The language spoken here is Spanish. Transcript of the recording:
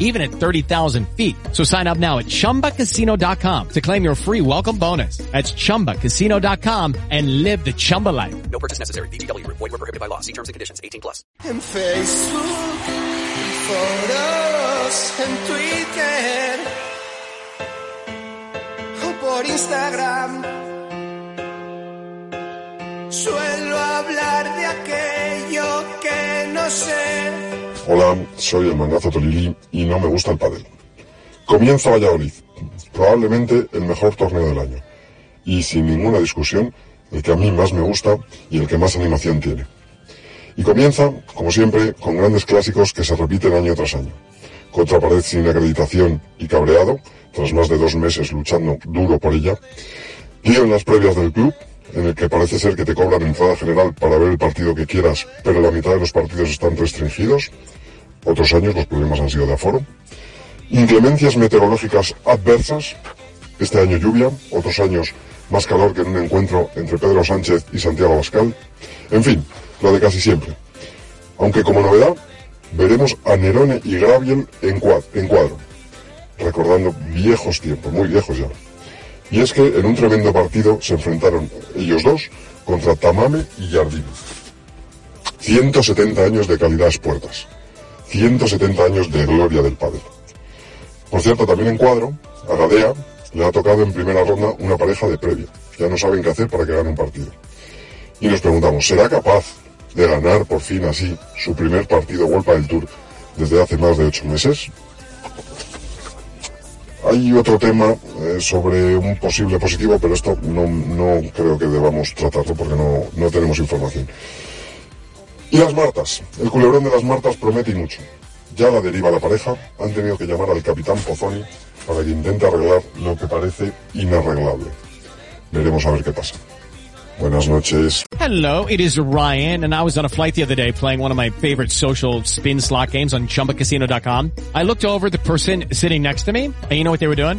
even at 30,000 feet. So sign up now at ChumbaCasino.com to claim your free welcome bonus. That's ChumbaCasino.com and live the Chumba life. No purchase necessary. BGW. Void were prohibited by law. See terms and conditions. 18 plus. En Facebook, en foros, en Twitter o por Instagram. Suelo hablar de aquello que no sé. Hola, soy el mangazo Tolili y no me gusta el pádel. Comienza Valladolid, probablemente el mejor torneo del año. Y sin ninguna discusión, el que a mí más me gusta y el que más animación tiene. Y comienza, como siempre, con grandes clásicos que se repiten año tras año. Contra pared sin acreditación y cabreado, tras más de dos meses luchando duro por ella. Lío en las previas del club, en el que parece ser que te cobran entrada general para ver el partido que quieras, pero la mitad de los partidos están restringidos. Otros años los problemas han sido de aforo. Inclemencias meteorológicas adversas. Este año lluvia, otros años más calor que en un encuentro entre Pedro Sánchez y Santiago Abascal. En fin, lo de casi siempre. Aunque como novedad, veremos a Nerone y Graviel en, cuad- en cuadro, recordando viejos tiempos, muy viejos ya. Y es que en un tremendo partido se enfrentaron ellos dos contra Tamame y Jardín. 170 años de calidad a puertas. 170 años de gloria del padre. Por cierto, también en cuadro, a Gadea le ha tocado en primera ronda una pareja de previa. Ya no saben qué hacer para que gane un partido. Y nos preguntamos, ¿será capaz de ganar por fin así su primer partido Vuelta del Tour desde hace más de ocho meses? Hay otro tema eh, sobre un posible positivo, pero esto no, no creo que debamos tratarlo porque no, no tenemos información. Y las Martas. El culebrón de las Martas promete y mucho. Ya la deriva la pareja. Han tenido que llamar al capitán Pozzoni para que intente arreglar lo que parece inarreglable. Veremos a ver qué pasa. Buenas noches. Hello, it is Ryan, and I was on a flight the other day playing one of my favorite social spin slot games on ChumbaCasino.com. I looked over the person sitting next to me, and you know what they were doing?